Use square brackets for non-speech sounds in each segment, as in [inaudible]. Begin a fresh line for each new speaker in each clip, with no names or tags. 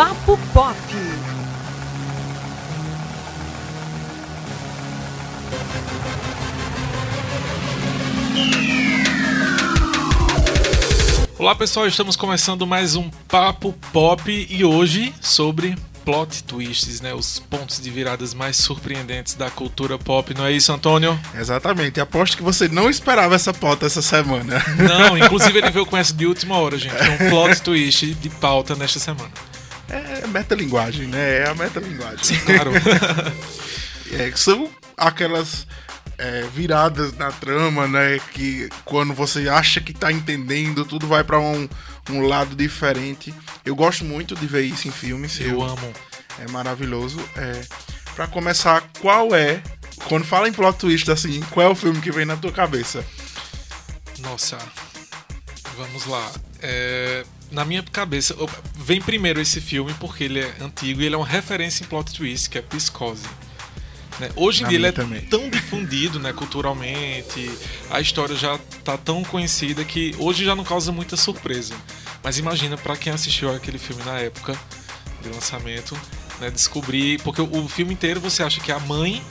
Papo Pop.
Olá pessoal, estamos começando mais um Papo Pop e hoje sobre plot twists, né? Os pontos de viradas mais surpreendentes da cultura pop, não é isso, Antônio?
Exatamente. Aposto que você não esperava essa pauta essa semana.
Não, [laughs] inclusive ele veio com essa de última hora, gente. É um plot twist de pauta nesta semana.
Metalinguagem, né? É a metalinguagem.
Sim, claro. [laughs]
é, são aquelas é, viradas na trama, né? Que quando você acha que tá entendendo, tudo vai para um, um lado diferente. Eu gosto muito de ver isso em filmes.
Eu, eu amo.
É maravilhoso. É, para começar, qual é, quando fala em plot twist assim, qual é o filme que vem na tua cabeça?
Nossa, vamos lá. É, na minha cabeça, vem primeiro esse filme porque ele é antigo e ele é uma referência em plot twist, que é Psicose. Né? Hoje em dia ele é também. tão difundido né, culturalmente, a história já tá tão conhecida que hoje já não causa muita surpresa. Mas imagina para quem assistiu aquele filme na época de lançamento, né, descobrir. Porque o, filme inteiro você acha que a mãe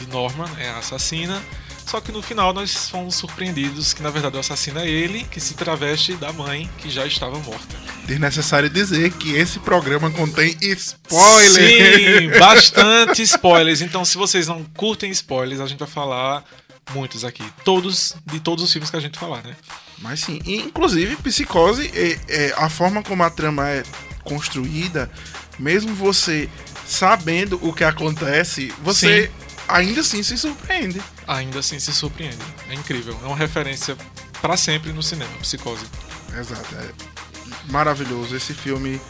de Norman é a assassina só que no final nós fomos surpreendidos que na verdade o assassino é ele, que se traveste da mãe que já estava morta.
Desnecessário dizer que esse programa contém spoilers.
Sim, bastante spoilers. Então, se vocês não curtem spoilers, a gente vai falar muitos aqui. Todos, de todos os filmes que a gente falar, né?
Mas sim, inclusive Psicose, é, é, a forma como a trama é construída, mesmo você sabendo o que acontece, você sim ainda assim se surpreende.
Ainda assim se surpreende. É incrível. É uma referência para sempre no cinema, Psicose.
Exato. É maravilhoso. Esse filme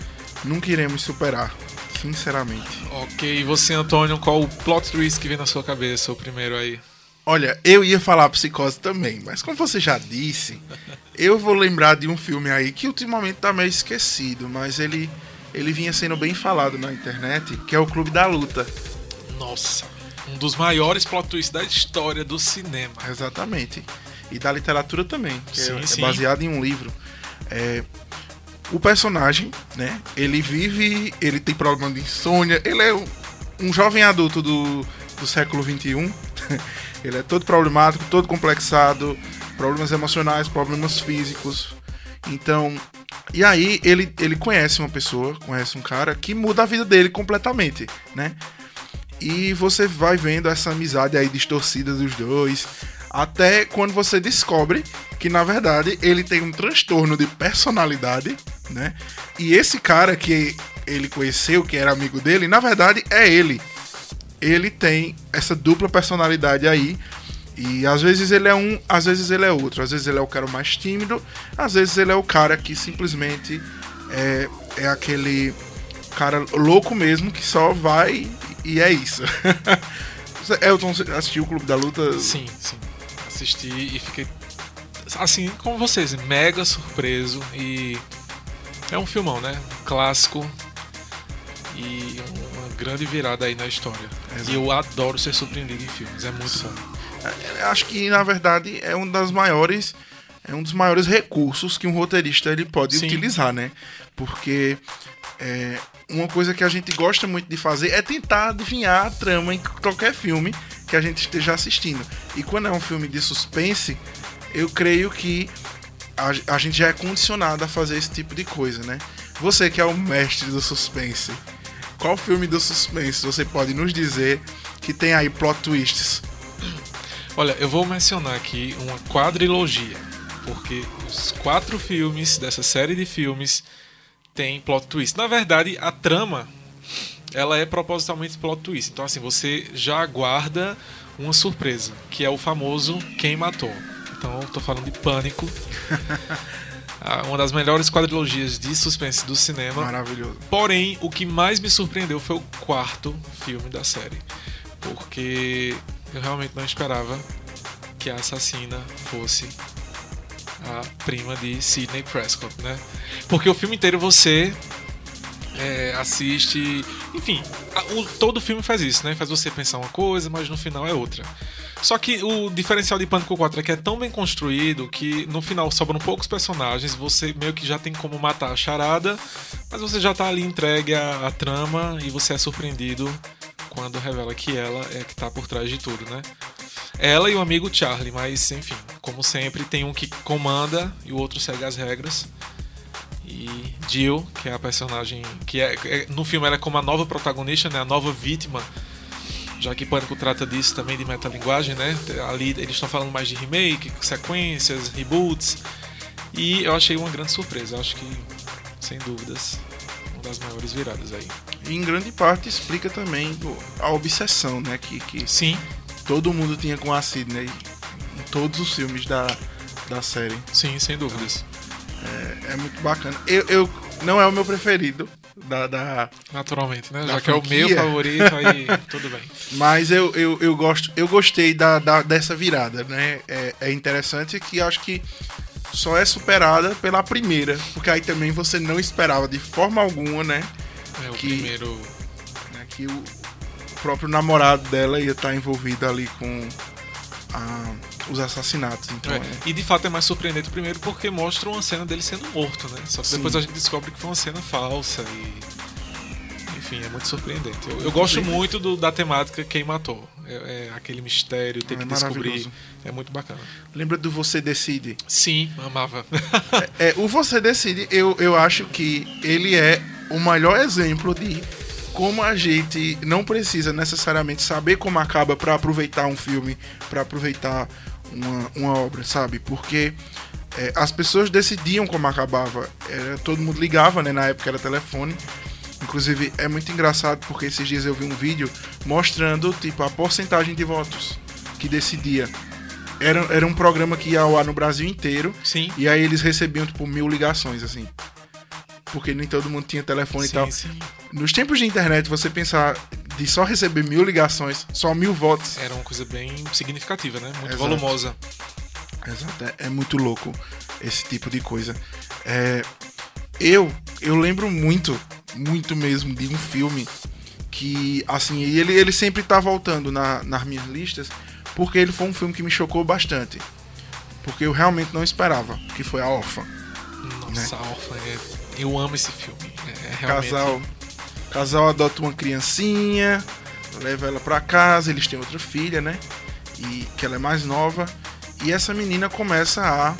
nunca iremos superar, sinceramente.
Ok, e você, Antônio, qual o plot twist que vem na sua cabeça, o primeiro aí?
Olha, eu ia falar Psicose também, mas como você já disse, eu vou lembrar de um filme aí que ultimamente tá meio esquecido, mas ele, ele vinha sendo bem falado na internet, que é o Clube da Luta.
Nossa, um dos maiores plot twists da história do cinema.
Exatamente. E da literatura também, que sim, é, sim. é baseado em um livro. É, o personagem, né? Ele vive, ele tem problema de insônia, ele é um, um jovem adulto do, do século XXI. [laughs] ele é todo problemático, todo complexado, problemas emocionais, problemas físicos. Então, e aí ele, ele conhece uma pessoa, conhece um cara que muda a vida dele completamente, né? E você vai vendo essa amizade aí distorcida dos dois. Até quando você descobre que, na verdade, ele tem um transtorno de personalidade, né? E esse cara que ele conheceu, que era amigo dele, na verdade é ele. Ele tem essa dupla personalidade aí. E às vezes ele é um, às vezes ele é outro. Às vezes ele é o cara mais tímido, às vezes ele é o cara que simplesmente é, é aquele cara louco mesmo que só vai e é isso. [laughs] Elton assistiu o Clube da Luta?
Sim, sim. Assisti e fiquei, assim como vocês, mega surpreso. E é um filmão, né? Um clássico e uma grande virada aí na história. Exato. E eu adoro ser surpreendido em filmes, é muito sim. bom.
É, acho que na verdade é um das maiores é um dos maiores recursos que um roteirista ele pode Sim. utilizar, né? Porque é, uma coisa que a gente gosta muito de fazer é tentar adivinhar a trama em qualquer filme que a gente esteja assistindo. E quando é um filme de suspense, eu creio que a, a gente já é condicionado a fazer esse tipo de coisa, né? Você que é o mestre do suspense, qual filme do suspense você pode nos dizer que tem aí plot twists?
Olha, eu vou mencionar aqui uma quadrilogia, porque os quatro filmes dessa série de filmes tem plot twist. Na verdade, a trama ela é propositalmente plot twist. Então, assim, você já aguarda uma surpresa, que é o famoso Quem Matou. Então, estou falando de Pânico. [laughs] Uma das melhores quadrilogias de suspense do cinema.
Maravilhoso.
Porém, o que mais me surpreendeu foi o quarto filme da série. Porque eu realmente não esperava que a assassina fosse a prima de Sidney Prescott, né? Porque o filme inteiro você é, assiste. Enfim, o, todo filme faz isso, né? Faz você pensar uma coisa, mas no final é outra. Só que o diferencial de Pânico 4 é que é tão bem construído que no final sobram poucos personagens, você meio que já tem como matar a charada, mas você já tá ali entregue à, à trama e você é surpreendido quando revela que ela é que tá por trás de tudo, né? Ela e o amigo Charlie, mas enfim, como sempre, tem um que comanda e o outro segue as regras. E Jill, que é a personagem que é, é no filme ela é como a nova protagonista, né, a nova vítima, já que Pânico trata disso também de metalinguagem, né? Ali eles estão falando mais de remake, sequências, reboots. E eu achei uma grande surpresa, eu acho que sem dúvidas uma das maiores viradas aí.
E em grande parte explica também a obsessão, né, que, que
Sim.
todo mundo tinha com a Sidney em todos os filmes da, da série.
Sim, sem dúvidas.
É, é muito bacana. Eu, eu não é o meu preferido da, da
naturalmente, né? Já que é o meu favorito, aí [laughs] tudo bem.
Mas eu, eu, eu gosto, eu gostei da, da dessa virada, né? É, é interessante que acho que só é superada pela primeira, porque aí também você não esperava de forma alguma, né?
É o
que,
primeiro
né, que o próprio namorado dela ia estar envolvido ali com a, os assassinatos. Então, é. É.
E de fato é mais surpreendente primeiro porque mostra uma cena dele sendo morto, né? Só que Sim. depois a gente descobre que foi uma cena falsa e. Enfim, é muito surpreendente. Eu, eu gosto muito do, da temática Quem Matou. É, é aquele mistério, ter é que descobrir. É muito bacana.
Lembra do Você Decide?
Sim, amava.
é, o Você Decide, eu, eu acho que ele é o melhor exemplo de como a gente não precisa necessariamente saber como acaba para aproveitar um filme, para aproveitar uma, uma obra, sabe? Porque é, as pessoas decidiam como acabava. Era, todo mundo ligava, né? Na época era telefone. Inclusive é muito engraçado porque esses dias eu vi um vídeo mostrando tipo a porcentagem de votos que decidia. Era, era um programa que ia ao ar no Brasil inteiro.
Sim.
E aí eles recebiam tipo mil ligações assim porque nem todo mundo tinha telefone sim, e tal. Sim. Nos tempos de internet, você pensar de só receber mil ligações, só mil votos.
Era uma coisa bem significativa, né? Muito Exato. volumosa.
Exato, é, é, muito louco esse tipo de coisa. É, eu, eu lembro muito, muito mesmo de um filme que, assim, ele, ele sempre tá voltando na, nas minhas listas, porque ele foi um filme que me chocou bastante. Porque eu realmente não esperava, que foi A Órfã.
Nossa, né? A Órfã é eu amo esse filme. É,
realmente... Casal, casal adota uma criancinha, leva ela para casa, eles têm outra filha, né? E que ela é mais nova. E essa menina começa a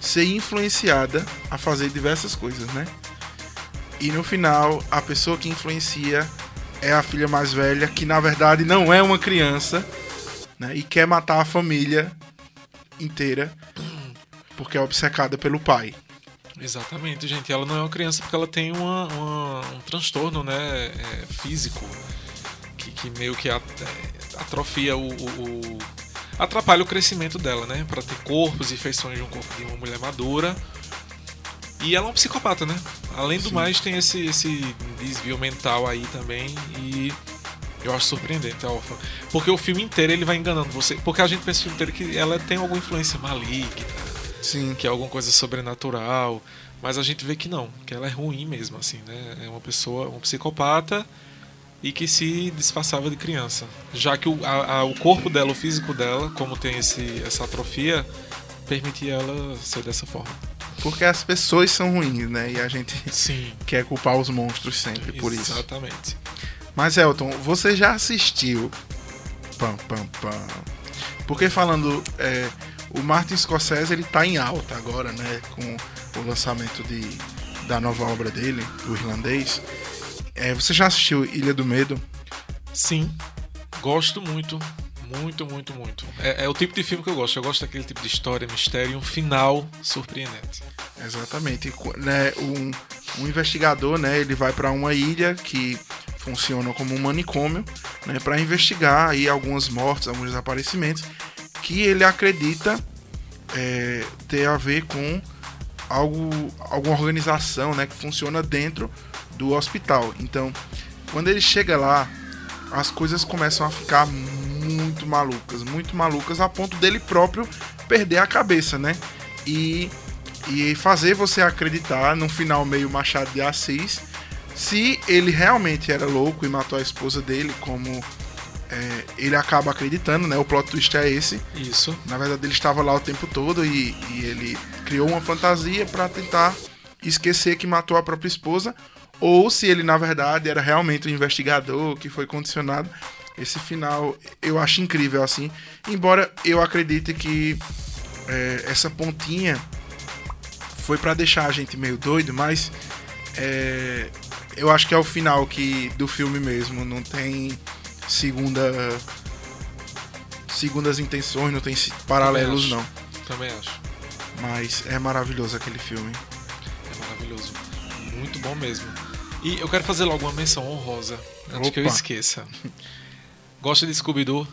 ser influenciada a fazer diversas coisas, né? E no final, a pessoa que influencia é a filha mais velha, que na verdade não é uma criança, né? E quer matar a família inteira porque é obcecada pelo pai.
Exatamente, gente. Ela não é uma criança porque ela tem uma, uma um transtorno né, é, físico que, que, meio que é, atrofia o, o, o, atrapalha o crescimento dela, né? Para ter corpos e feições de um corpo de uma mulher madura. E ela é uma psicopata, né? Além do Sim. mais, tem esse, esse desvio mental aí também. E eu acho surpreendente a órfã. Porque o filme inteiro ele vai enganando você. Porque a gente pensa o filme inteiro que ela tem alguma influência maligna
Sim.
que é alguma coisa sobrenatural. Mas a gente vê que não, que ela é ruim mesmo, assim, né? É uma pessoa, um psicopata e que se disfarçava de criança. Já que o, a, a, o corpo dela, o físico dela, como tem esse, essa atrofia, permitia ela ser dessa forma.
Porque as pessoas são ruins, né? E a gente
Sim. [laughs]
quer culpar os monstros sempre por isso.
Exatamente.
Mas Elton, você já assistiu. Pam, pam, pam. Porque falando. É, o Martin Scorsese ele tá em alta agora, né? Com o lançamento de, da nova obra dele, o irlandês. É, você já assistiu Ilha do Medo?
Sim, gosto muito. Muito, muito, muito. É, é, o tipo de filme que eu gosto. Eu gosto daquele tipo de história, mistério e um final surpreendente.
Exatamente. Né, um, um investigador, né, ele vai para uma ilha que funciona como um manicômio, né, para investigar aí algumas mortes, alguns desaparecimentos que ele acredita é, ter a ver com algo, alguma organização né, que funciona dentro do hospital. Então, quando ele chega lá, as coisas começam a ficar muito malucas, muito malucas, a ponto dele próprio perder a cabeça, né? E, e fazer você acreditar, num final meio Machado de Assis, se ele realmente era louco e matou a esposa dele, como é, ele acaba acreditando, né? O plot twist é esse.
Isso.
Na verdade, ele estava lá o tempo todo e, e ele criou uma fantasia para tentar esquecer que matou a própria esposa. Ou se ele, na verdade, era realmente um investigador que foi condicionado. Esse final eu acho incrível, assim. Embora eu acredite que é, essa pontinha foi para deixar a gente meio doido, mas é, eu acho que é o final que do filme mesmo. Não tem segunda segundas intenções, não tem paralelos
Também
não.
Também acho.
Mas é maravilhoso aquele filme.
É maravilhoso. Muito bom mesmo. E eu quero fazer logo uma menção honrosa, antes
Opa.
que eu esqueça. [laughs] Gosta de Scooby-Doo?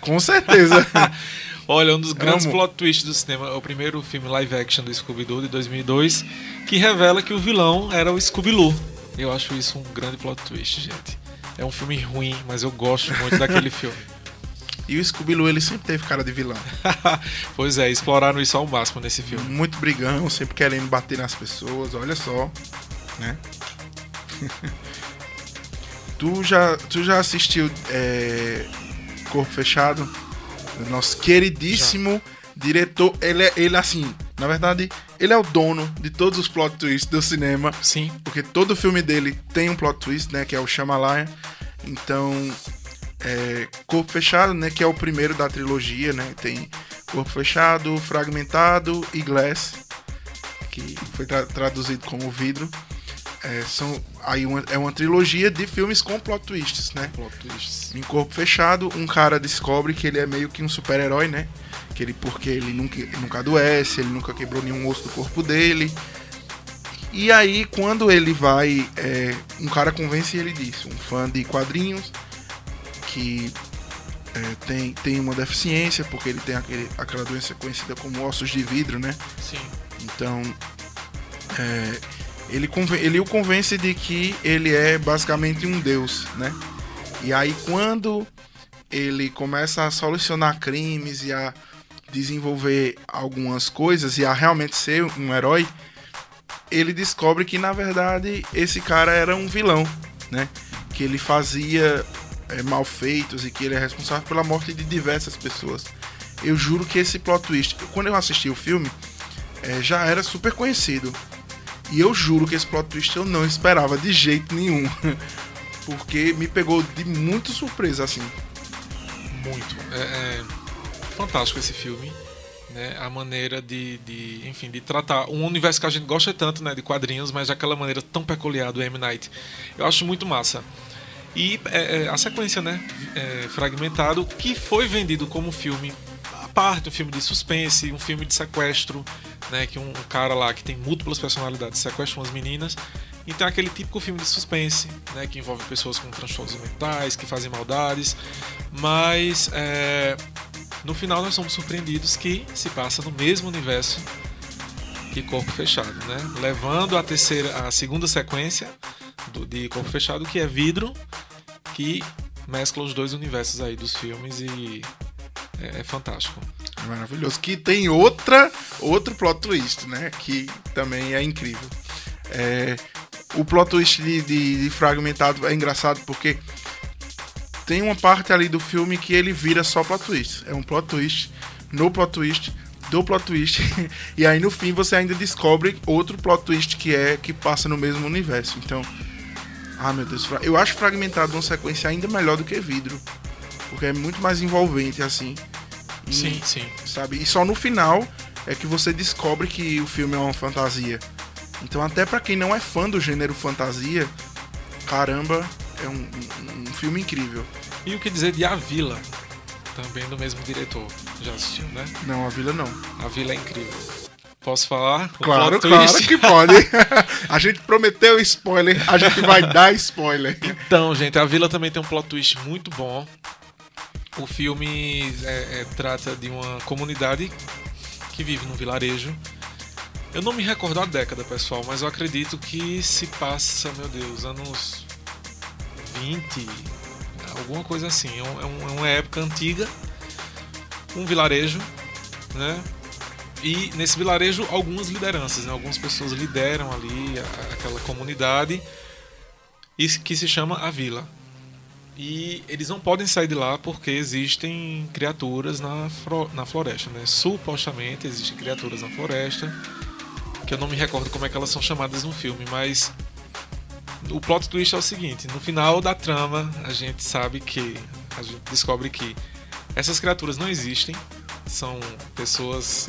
Com certeza. [laughs]
Olha, um dos grandes
Amo.
plot twists do cinema é o primeiro filme live action do Scooby-Doo de 2002, que revela que o vilão era o Scooby-Loo. Eu acho isso um grande plot twist, gente. É um filme ruim, mas eu gosto muito daquele [laughs] filme.
e o Scooby-Doo, ele sempre teve cara de vilão. [laughs]
pois é, exploraram isso ao máximo nesse filme.
Muito brigão, sempre querendo bater nas pessoas, olha só, né? [laughs] tu, já, tu já assistiu é, Corpo Fechado? Nosso queridíssimo diretor, ele é ele assim, na verdade, ele é o dono de todos os plot twists do cinema,
Sim,
porque todo filme dele tem um plot twist, né, que é o Shyamalan. Então, é, Corpo Fechado, né, que é o primeiro da trilogia, né, tem Corpo Fechado, Fragmentado e Glass, que foi tra- traduzido como Vidro. É, são aí uma, é uma trilogia de filmes com plot twists, né?
plot twists.
Em Corpo Fechado, um cara descobre que ele é meio que um super-herói, né? Que ele, porque ele nunca, nunca adoece, ele nunca quebrou nenhum osso do corpo dele. E aí, quando ele vai. é, um cara convence ele disso. Um fã de quadrinhos que é, tem, tem uma deficiência, porque ele tem aquele, aquela doença conhecida como ossos de vidro, né?
Sim.
Então, é, ele, ele o convence de que ele é basicamente um deus, né? E aí, quando ele começa a solucionar crimes e a desenvolver algumas coisas e a realmente ser um herói, ele descobre que na verdade esse cara era um vilão, né? Que ele fazia é, malfeitos e que ele é responsável pela morte de diversas pessoas. Eu juro que esse plot twist, quando eu assisti o filme, é, já era super conhecido. E eu juro que esse plot twist eu não esperava de jeito nenhum. [laughs] Porque me pegou de muito surpresa, assim.
Muito. É, é fantástico esse filme. Né? A maneira de, de, enfim, de tratar um universo que a gente gosta tanto, né, de quadrinhos, mas daquela maneira tão peculiar do M. Night. Eu acho muito massa. E é, é, a sequência, né, é, fragmentado, que foi vendido como filme parte, um filme de suspense, um filme de sequestro, né, que um, cara lá que tem múltiplas personalidades sequestra umas meninas. Então é aquele típico filme de suspense, né, que envolve pessoas com transtornos mentais, que fazem maldades, mas é, no final nós somos surpreendidos que se passa no mesmo universo que Corpo Fechado, né? Levando a terceira, a segunda sequência do, de Corpo Fechado, que é Vidro, que mescla os dois universos aí dos filmes e é, é fantástico.
É maravilhoso. Que tem outra, outro plot twist, né? Que também é incrível. É, o plot twist de, de- de Fragmentado é engraçado porque tem uma parte ali do filme que ele vira só plot twist. É um plot twist no plot twist do plot twist. [laughs] e aí no fim você ainda descobre outro plot twist que é que passa no mesmo universo. Então, ah meu Deus, eu acho Fragmentado uma sequência ainda melhor do que Vidro. Porque é muito mais envolvente assim. E-
Sim, sim.
sabe? E só no final é que você descobre que o filme é uma fantasia. Então, até pra quem não é fã do gênero fantasia, caramba, é um, um- um filme incrível.
E o que dizer de A Vila, também do mesmo diretor. Já assistiu, né?
Não, a Vila não.
A Vila é incrível. Posso falar? O
Claro, claro
twist?
que pode. [laughs] a gente prometeu spoiler, a gente vai dar spoiler.
Então, gente, a Vila também tem um plot twist muito bom. O filme é, é, trata de uma comunidade que vive num vilarejo. Eu não me recordo a década, pessoal, mas eu acredito que se passa, meu Deus, anos 20, alguma coisa assim. É, é um- é uma época antiga, um vilarejo, né? E nesse vilarejo, algumas lideranças, né? algumas pessoas lideram ali aquela comunidade. que se chama A Vila. E eles não podem sair de lá porque existem criaturas na, na floresta, né? Supostamente existem criaturas na floresta, que eu não me recordo como é que elas são chamadas no filme, mas o plot twist é o seguinte: no final da trama, a gente sabe que. A gente descobre que essas criaturas não existem, são pessoas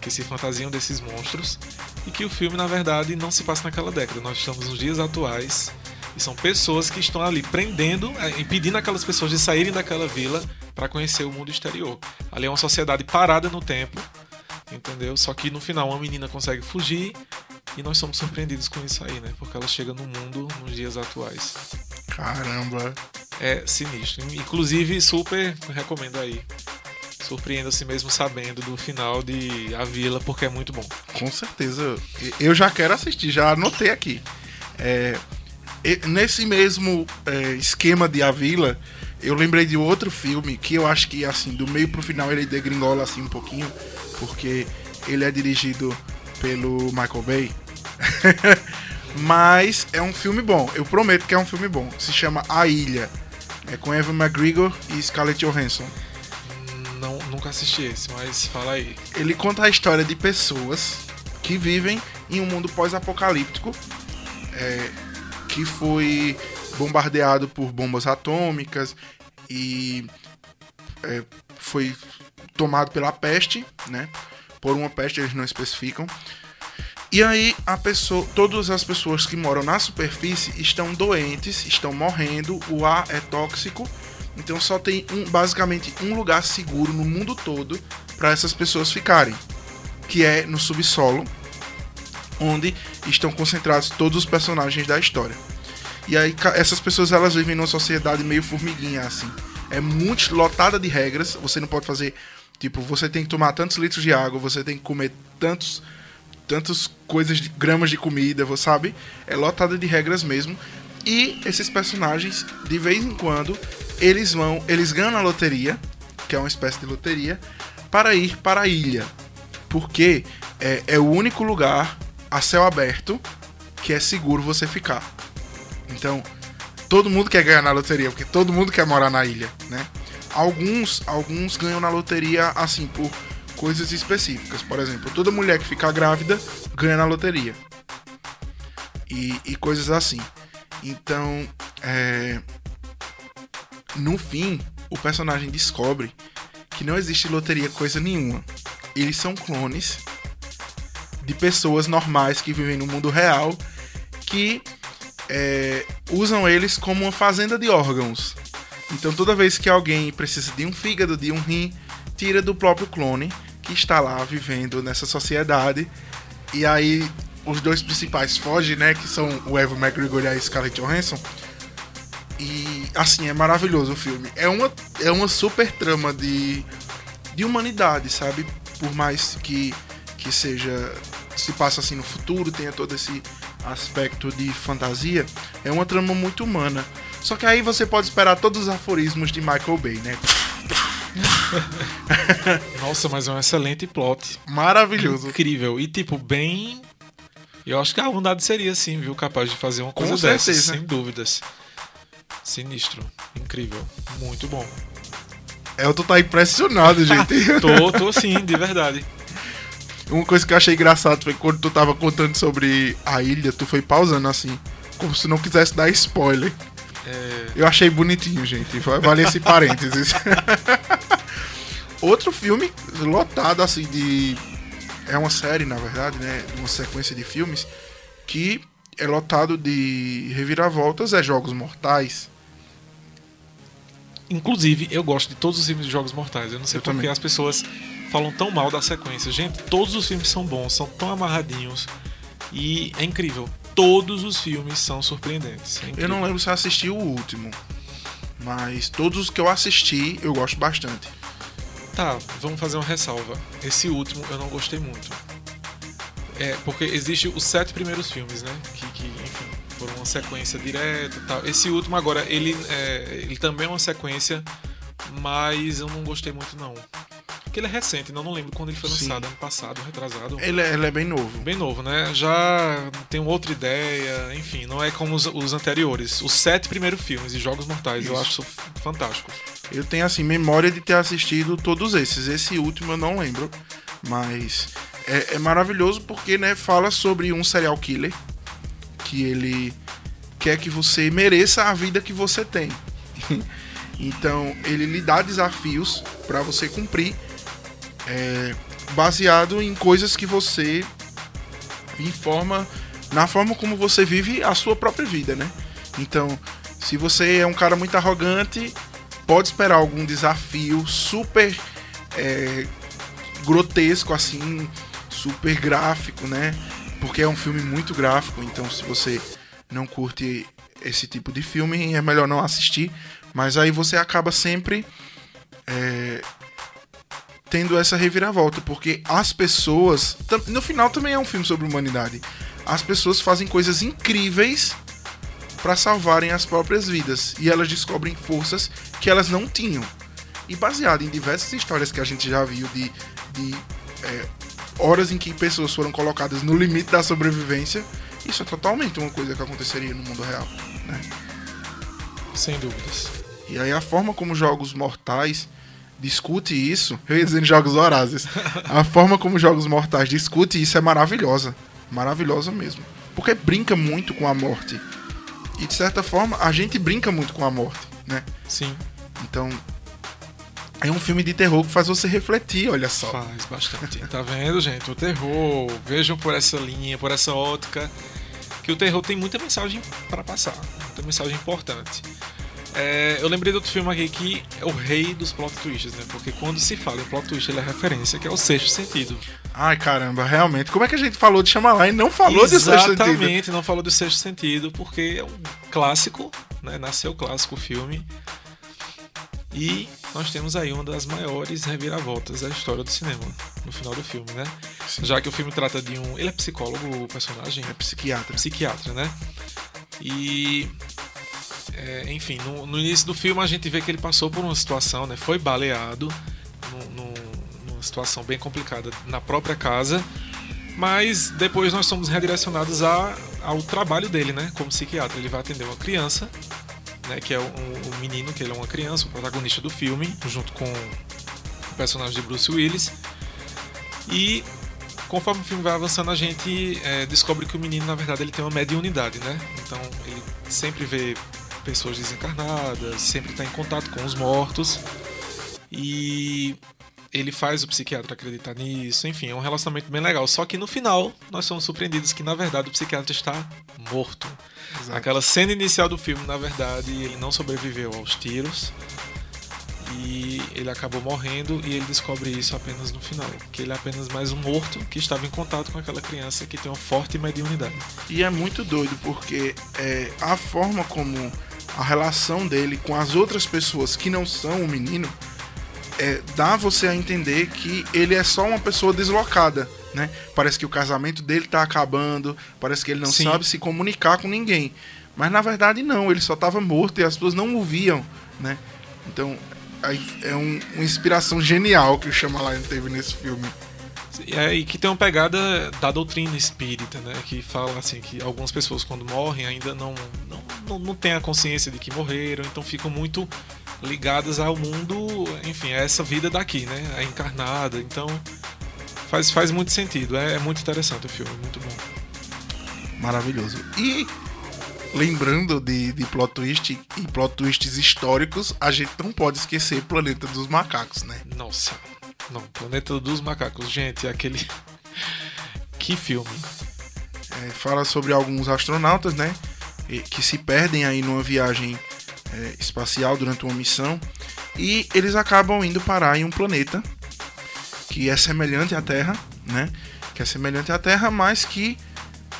que se fantasiam desses monstros, e que o filme, na verdade, não se passa naquela década. Nós estamos nos dias atuais e são pessoas que estão ali prendendo, é, impedindo aquelas pessoas de saírem daquela vila para conhecer o mundo exterior. Ali é uma sociedade parada no tempo, entendeu? Só que no final uma menina consegue fugir e nós somos surpreendidos com isso aí, né? Porque ela chega no mundo nos dias atuais.
Caramba!
É sinistro. Inclusive, super recomendo aí. Surpreenda-se mesmo sabendo do final de A Vila, porque é muito bom.
Com certeza. Eu já quero assistir, já anotei aqui. É, nesse mesmo é, esquema de A Vila, eu lembrei de outro filme que eu acho que, assim, do meio pro final ele degringola assim um pouquinho, porque ele é dirigido pelo Michael Bay. [laughs] Mas é um filme bom, eu prometo que é um filme bom. Se chama A Ilha. É com Evan McGregor e Scarlett Johansson.
Não, nunca assisti esse, mas fala aí.
Ele conta a história de pessoas que vivem em um mundo pós-apocalíptico é, que foi bombardeado por bombas atômicas e é, foi tomado pela peste, né? Por uma peste eles não especificam. E aí a pessoa, todas as pessoas que moram na superfície estão doentes, estão morrendo, o ar é tóxico. Então só tem um, basicamente um lugar seguro no mundo todo para essas pessoas ficarem, que é no subsolo, onde estão concentrados todos os personagens da história. E aí essas pessoas elas vivem numa sociedade meio formiguinha assim. É muito lotada de regras, você não pode fazer tipo, você tem que tomar tantos litros de água, você tem que comer tantos tantas coisas de gramas de comida, você sabe? É lotada de regras mesmo. E esses personagens, de vez em quando, eles vão, eles ganham na loteria, que é uma espécie de loteria, para ir para a ilha. Porque é, é o único lugar a céu aberto que é seguro você ficar. Então, todo mundo quer ganhar na loteria, porque todo mundo quer morar na ilha, né? Alguns, alguns ganham na loteria assim por coisas específicas. Por exemplo, toda mulher que ficar grávida ganha na loteria. E, e coisas assim. Então, é... no fim, o personagem descobre que não existe loteria coisa nenhuma. Eles são clones de pessoas normais que vivem no mundo real que é, usam eles como uma fazenda de órgãos. Então toda vez que alguém precisa de um fígado, de um rim, tira do próprio clone que está lá vivendo nessa sociedade. E aí os dois principais fogem, né? Que são o Evan McGregor e a Scarlett Johansson. E assim, é maravilhoso o filme. É uma, é uma super trama de, de humanidade, sabe? Por mais que, que seja. Se passa assim no futuro, tenha todo esse aspecto de fantasia, é uma trama muito humana. Só que aí você pode esperar todos os aforismos de Michael Bay, né? [laughs]
Nossa, mas é um excelente plot.
Maravilhoso.
Incrível. E, tipo, bem. Eu acho que a bondade seria, sim, viu? Capaz de fazer uma coisa dessas, sem dúvidas. Sinistro. Incrível. Muito bom.
Elton tá impressionado, [laughs] gente.
tô, tô sim, de verdade.
Uma coisa que eu achei engraçado foi quando tu tava contando sobre a ilha, tu foi pausando assim, como se não quisesse dar spoiler. É... Eu achei bonitinho, gente. Vale esse parênteses. [laughs] Outro filme lotado assim de. É uma série, na verdade, né? Uma sequência de filmes que é lotado de reviravoltas, é Jogos Mortais.
Inclusive, eu gosto de todos os filmes de Jogos Mortais. Eu não sei porque as pessoas falam tão mal da sequência. Gente, todos os filmes são bons, são tão amarradinhos. E é incrível. Todos os filmes são surpreendentes. É
eu não lembro se eu assisti o último. Mas todos os que eu assisti, eu gosto bastante.
Tá, vamos fazer uma ressalva. Esse último eu não gostei muito. É, porque existe os sete primeiros filmes, né? Que, que enfim, foram uma sequência direta e tal. Esse último agora, ele, é, ele também é uma sequência, mas eu não gostei muito não. Porque ele é recente, não, não lembro quando ele foi lançado, Sim. ano passado, retrasado.
Ele é, ele é, bem novo.
Bem novo, né? Já tem outra ideia, enfim, não é como os, os anteriores. Os sete primeiros filmes e Jogos Mortais, Isso. eu acho fantástico.
Eu tenho, assim, memória de ter assistido todos esses. Esse último eu não lembro, mas é, é maravilhoso porque, né, fala sobre um serial killer que ele quer que você mereça a vida que você tem. [laughs] então, ele lhe dá desafios para você cumprir, é, baseado em coisas que você informa na forma como você vive a sua própria vida, né? Então, se você é um cara muito arrogante, pode esperar algum desafio super é, grotesco, assim, super gráfico, né? Porque é um filme muito gráfico, então se você não curte esse tipo de filme, é melhor não assistir. Mas aí você acaba sempre é, tendo essa reviravolta, porque as pessoas. No final também é um filme sobre humanidade. As pessoas fazem coisas incríveis para salvarem as próprias vidas e elas descobrem forças que elas não tinham. E baseado em diversas histórias que a gente já viu de, de é, horas em que pessoas foram colocadas no limite da sobrevivência, isso é totalmente uma coisa que aconteceria no mundo real, né?
Sem dúvidas.
E aí a forma como jogos mortais discute isso, eu ia dizer jogos horazes, a forma como jogos mortais discute isso é maravilhosa, maravilhosa mesmo, porque brinca muito com a morte. E de certa forma, a gente brinca muito com a morte, né?
Sim.
Então, é um filme de terror que faz você refletir, olha só.
Faz bastante. tá vendo, gente? O terror, vejam por essa linha, por essa ótica, que o terror tem muita mensagem para passar, muita mensagem importante. É, eu lembrei de outro filme aqui que é o rei dos plot twists, né? Porque quando se fala em plot twist, ele é referência, que é o sexto sentido.
Ai, caramba, realmente. Como é que a gente falou de lá e não falou de sexto sentido?
Exatamente, não falou do sexto sentido, porque é um clássico, né? Nasceu clássico o filme. E nós temos aí uma das maiores reviravoltas da história do cinema, no final do filme, né? Sim. Já que o filme trata de um. Ele é psicólogo, o personagem?
É psiquiatra.
Psiquiatra, né? E. É, enfim, no, no, início do filme a gente vê que ele passou por uma situação, né? Foi baleado no, no, numa situação bem complicada na própria casa. Mas depois nós somos redirecionados a, ao trabalho dele, né? Como psiquiatra. Ele vai atender uma criança né, que é o, o, menino, que ele é uma criança, o protagonista do filme, junto com o personagem de Bruce Willis. E conforme o filme vai avançando, a gente é, descobre que o menino, na verdade, ele tem uma mediunidade, né? Então ele sempre vê pessoas desencarnadas, sempre está em contato com os mortos. E ele faz o psiquiatra acreditar nisso, enfim, é um relacionamento bem legal. Só que no final, nós somos surpreendidos que, na verdade, o psiquiatra está morto. Exato. Aquela cena inicial do filme, na verdade, ele não sobreviveu aos tiros. E ele acabou morrendo e ele descobre isso apenas no final. Que ele é apenas mais um morto que estava em contato com aquela criança que tem uma forte mediunidade.
E é muito doido porque é, a forma como a relação dele com as outras pessoas que não são o menino é, dá você a entender que ele é só uma pessoa deslocada né? Parece que o casamento dele está acabando, parece que ele não Sim. sabe se comunicar com ninguém. Mas na verdade não, ele só estava morto e as pessoas não o viam, né? Então é um, uma inspiração genial que o Shyamalan teve nesse filme.
É, e que tem uma pegada da doutrina espírita, né? Que fala assim que algumas pessoas quando morrem ainda não não, não, não têm a consciência de que morreram, então ficam muito ligadas ao mundo, enfim, a essa vida daqui, né? A encarnada. Então faz, faz muito sentido. É, é muito interessante o filme, muito bom.
Maravilhoso. E lembrando de, de plot twist e plot twists históricos, a gente não pode esquecer Planeta dos Macacos, né?
Nossa, não, Planeta dos Macacos, gente, é aquele. [laughs] que filme!
É, fala sobre alguns astronautas, né? Que se perdem aí numa viagem é, espacial durante uma missão e eles acabam indo parar em um planeta que é semelhante à Terra, né? Que é semelhante à Terra, mas que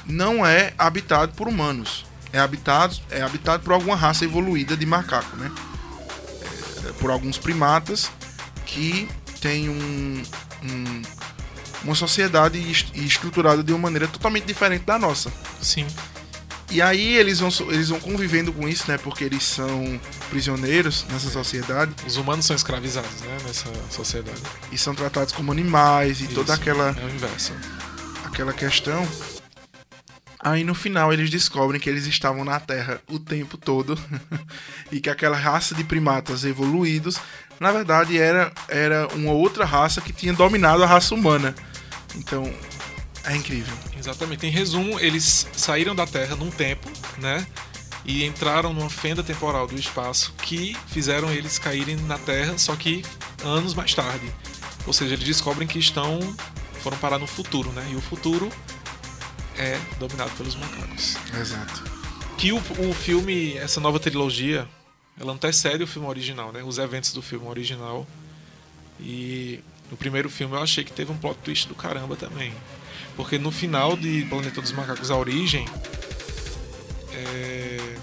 não é habitado por humanos. É habitado, é habitado por alguma raça evoluída de macaco, né? É, por alguns primatas que tem um, um, uma sociedade estruturada de uma maneira totalmente diferente da nossa.
Sim.
E aí eles vão, eles vão convivendo com isso, né? Porque eles são prisioneiros nessa sociedade.
Os humanos são escravizados, né? nessa sociedade.
E são tratados como animais e Isso, toda aquela.
É o inverso.
Aquela questão. Aí no final eles descobrem que eles estavam na Terra o tempo todo [laughs] e que aquela raça de primatas evoluídos, na verdade, era, era uma outra raça que tinha dominado a raça humana. Então, é incrível.
Exatamente. Em resumo, eles saíram da Terra num tempo, né? E entraram numa fenda temporal do espaço que fizeram eles caírem na Terra, só que anos mais tarde. Ou seja, eles descobrem que estão foram parar no futuro, né? E o futuro é dominado pelos macacos.
Exato.
Que o, o filme, essa nova trilogia, ela antecede o filme original, né? Os eventos do filme original. E no primeiro filme eu achei que teve um plot twist do caramba também. Porque no final de Planeta dos Macacos A Origem, é,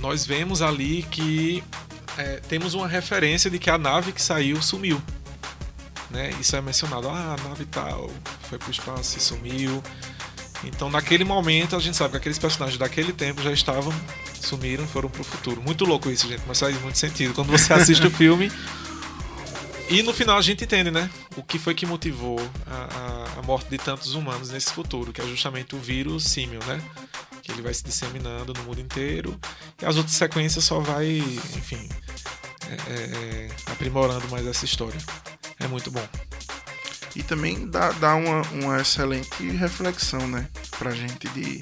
nós vemos ali que é, temos uma referência de que a nave que saiu sumiu. Né? Isso é mencionado, ah, a nave tal foi pro espaço e sumiu. Então, naquele momento, a gente sabe que aqueles personagens daquele tempo já estavam, sumiram, foram pro futuro. Muito louco isso, gente, mas faz muito sentido. Quando você assiste o [laughs] filme. E no final a gente entende, né? O que foi que motivou a, a, morte de tantos humanos nesse futuro, que é justamente o vírus símil, né? Que ele vai se disseminando no mundo inteiro. E as outras sequências só vai, enfim, é, é, é aprimorando mais essa história. É muito bom
e também dá, dá uma, uma excelente reflexão, né, pra gente de,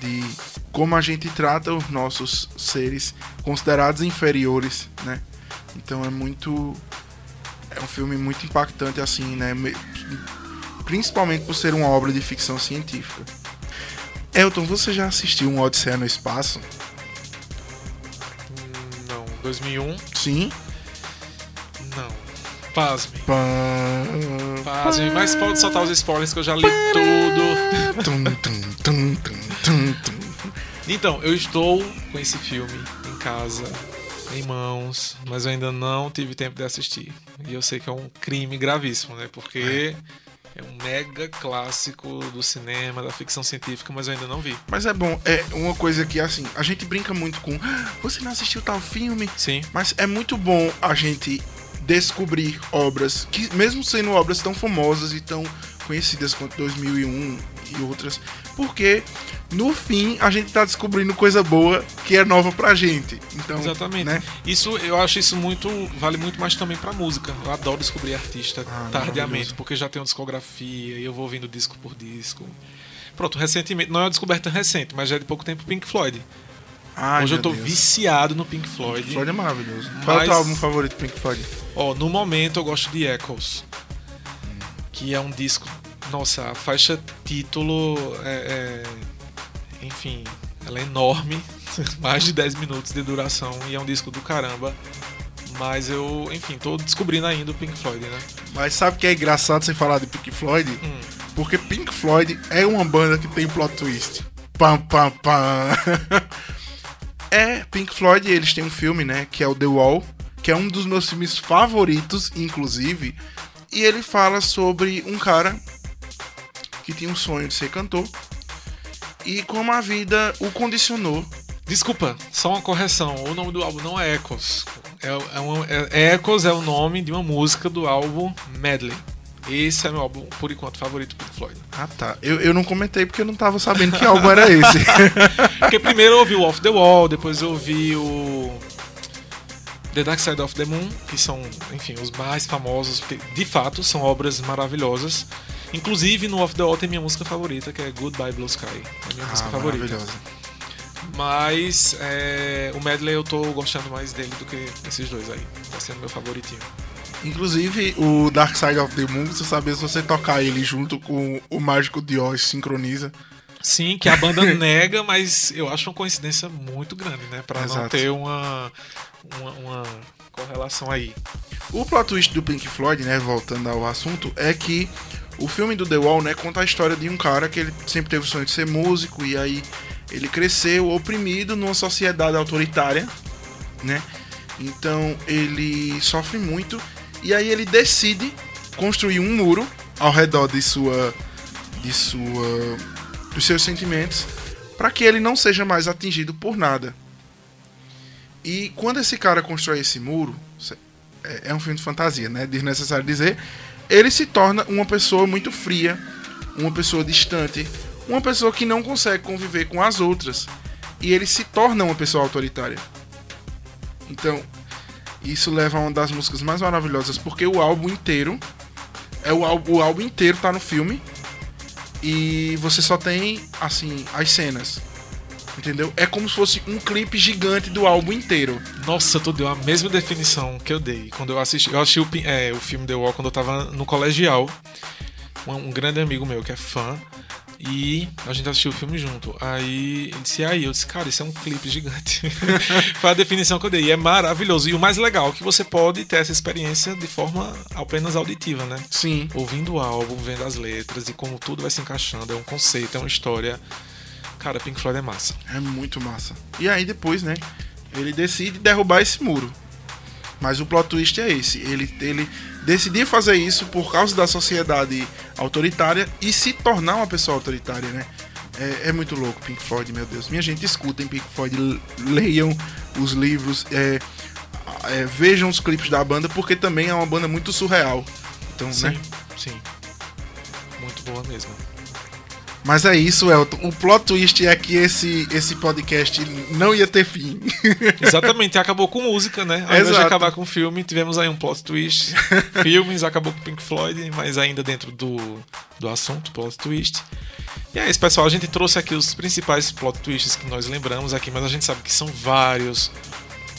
de como a gente trata os nossos seres considerados inferiores, né? Então é muito é um filme muito impactante assim, né? Principalmente por ser uma obra de ficção científica. Elton, você já assistiu um Odisseia no Espaço?
Não, 2001?
Sim.
Pasme. Pasme, mas pode soltar os spoilers que eu já li tudo. [laughs] então, eu estou com esse filme em casa, em mãos, mas eu ainda não tive tempo de assistir. E eu sei que é um crime gravíssimo, né? Porque é um mega clássico do cinema, da ficção científica, mas eu ainda não vi.
Mas é bom, é uma coisa que assim, a gente brinca muito com, ah, você não assistiu tal filme?
Sim.
Mas é muito bom a gente descobrir obras que, mesmo sendo obras tão famosas e tão conhecidas quanto 2001 e outras, porque no fim a gente está descobrindo coisa boa que é nova pra gente. Então,
Exatamente.
Né?
Isso eu acho isso muito vale muito mais também para música. Eu adoro descobrir artista ah, tardiamente, porque já tenho discografia e eu vou ouvindo disco por disco. Pronto, recentemente, não é uma descoberta recente, mas já é de pouco tempo Pink Floyd.
Ai,
Hoje eu tô
Deus.
viciado no Pink Floyd.
Pink Floyd é maravilhoso. Mas... Qual é o teu álbum favorito Pink Floyd?
Ó, no momento eu gosto de Echoes. Que é um disco. Nossa, a faixa título é, é, enfim, ela é enorme. [laughs] Mais de 10 minutos de duração e é um disco do caramba. Mas eu, enfim, tô descobrindo ainda o Pink Floyd, né?
Mas sabe o que é engraçado você falar de Pink Floyd? Hum. Porque Pink Floyd é uma banda que tem plot twist. Pam, pam, pam. [laughs] É, Pink Floyd, eles têm um filme, né, que é o The Wall, que é um dos meus filmes favoritos, inclusive, e ele fala sobre um cara que tinha um sonho de ser cantor e como a vida o condicionou.
Desculpa, só uma correção. O nome do álbum não é Echoes. É, é, uma, é, Echoes é o nome de uma música do álbum Medley. Esse é meu álbum, por enquanto, favorito do Floyd.
Ah, tá. Eu, eu não comentei porque eu não tava sabendo que álbum era esse. [laughs]
porque primeiro eu ouvi o Off the Wall, depois eu ouvi o The Dark Side of the Moon, que são, enfim, os mais famosos, porque de fato são obras maravilhosas. Inclusive no Off the Wall tem minha música favorita, que é Goodbye Blue Sky. É minha ah, música favorita. Maravilhosa. Mas é, o medley eu tô gostando mais dele do que esses dois aí. Tá sendo meu favoritinho.
Inclusive, o Dark Side of the Moon, você sabe, se você tocar ele junto com o Mágico de Oz, sincroniza.
Sim, que a banda [laughs] nega, mas eu acho uma coincidência muito grande, né? Pra Exato. não ter uma, uma, uma, correlação aí.
O plot twist do Pink Floyd, né, voltando ao assunto, é que o filme do The Wall, né, conta a história de um cara que ele sempre teve o sonho de ser músico e aí ele cresceu oprimido numa sociedade autoritária, né? Então ele sofre muito e aí ele decide construir um muro ao redor de sua de sua dos seus sentimentos para que ele não seja mais atingido por nada. E quando esse cara constrói esse muro, é, é um filme de fantasia, né? Desnecessário dizer. Ele se torna uma pessoa muito fria, uma pessoa distante, uma pessoa que não consegue conviver com as outras. E ele se torna uma pessoa autoritária. Então, isso leva a uma das músicas mais maravilhosas, porque o álbum inteiro. É o álbum, o álbum inteiro tá no filme. E você só tem, assim, as cenas. Entendeu? É como se fosse um clipe gigante do álbum inteiro.
Nossa, tu deu a mesma definição que eu dei quando eu assisti. Eu assisti o, é, o filme The Wall quando eu tava no colegial. Um, um grande amigo meu que é fã. E a gente assistiu o filme junto. Aí ele disse, aí, eu disse, cara, isso é um clipe gigante. [laughs] Foi a definição que eu dei. E é maravilhoso. E o mais legal é que você pode ter essa experiência de forma apenas auditiva, né?
Sim.
Ouvindo o álbum, vendo as letras e como tudo vai se encaixando. É um conceito, é uma história. Cara, Pink Floyd é massa.
É muito massa. E aí depois, né? Ele decide derrubar esse muro. Mas o plot twist é esse. Ele, ele decidir fazer isso por causa da sociedade autoritária e se tornar uma pessoa autoritária, né? É, é muito louco Pink Floyd, meu Deus. Minha gente, escutem Pink Floyd, leiam os livros, é, é, vejam os clipes da banda, porque também é uma banda muito surreal. Então,
sim,
né?
Sim. Muito boa mesmo.
Mas é isso, Elton. O plot twist é que esse, esse podcast não ia ter fim. [laughs]
Exatamente, acabou com música, né? Ao invés de acabar com filme, tivemos aí um plot twist. [laughs] Filmes, acabou com Pink Floyd, mas ainda dentro do, do assunto, plot twist. E é isso, pessoal. A gente trouxe aqui os principais plot twists que nós lembramos aqui, mas a gente sabe que são vários.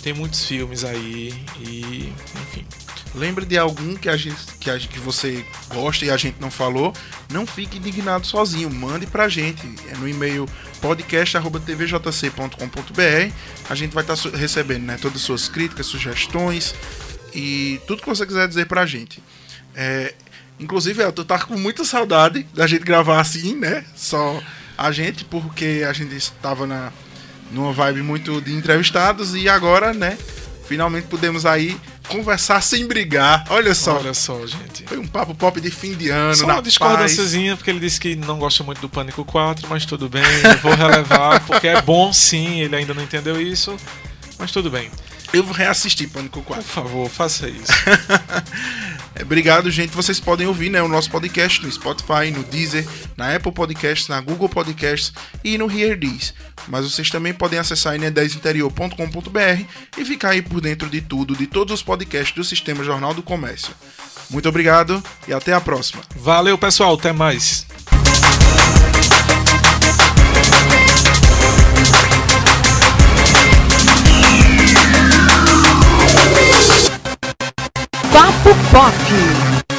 Tem muitos filmes aí e, enfim.
Lembre de algum que a gente que, a, que você gosta e a gente não falou. Não fique indignado sozinho. Mande pra gente. É no e-mail podcast.tvjc.com.br. A gente vai estar tá recebendo né, todas as suas críticas, sugestões e tudo que você quiser dizer pra gente. É, inclusive, eu tô tá com muita saudade da gente gravar assim, né? Só a gente, porque a gente estava na, numa vibe muito de entrevistados e agora, né? Finalmente podemos aí conversar sem brigar. Olha só.
Olha só, gente.
Foi um papo pop de fim de ano.
Só uma discordânciazinha, porque ele disse que não gosta muito do Pânico 4, mas tudo bem, eu vou relevar, [laughs] porque é bom sim, ele ainda não entendeu isso, mas tudo bem.
Eu vou reassistir Pânico 4.
Por favor, faça isso. [laughs]
Obrigado, gente. Vocês podem ouvir né, o nosso podcast no Spotify, no Deezer, na Apple Podcasts, na Google Podcasts e no Here This. Mas vocês também podem acessar ine10interior.com.br e ficar aí por dentro de tudo, de todos os podcasts do Sistema Jornal do Comércio. Muito obrigado e até a próxima.
Valeu, pessoal. Até mais.
Papo Pop.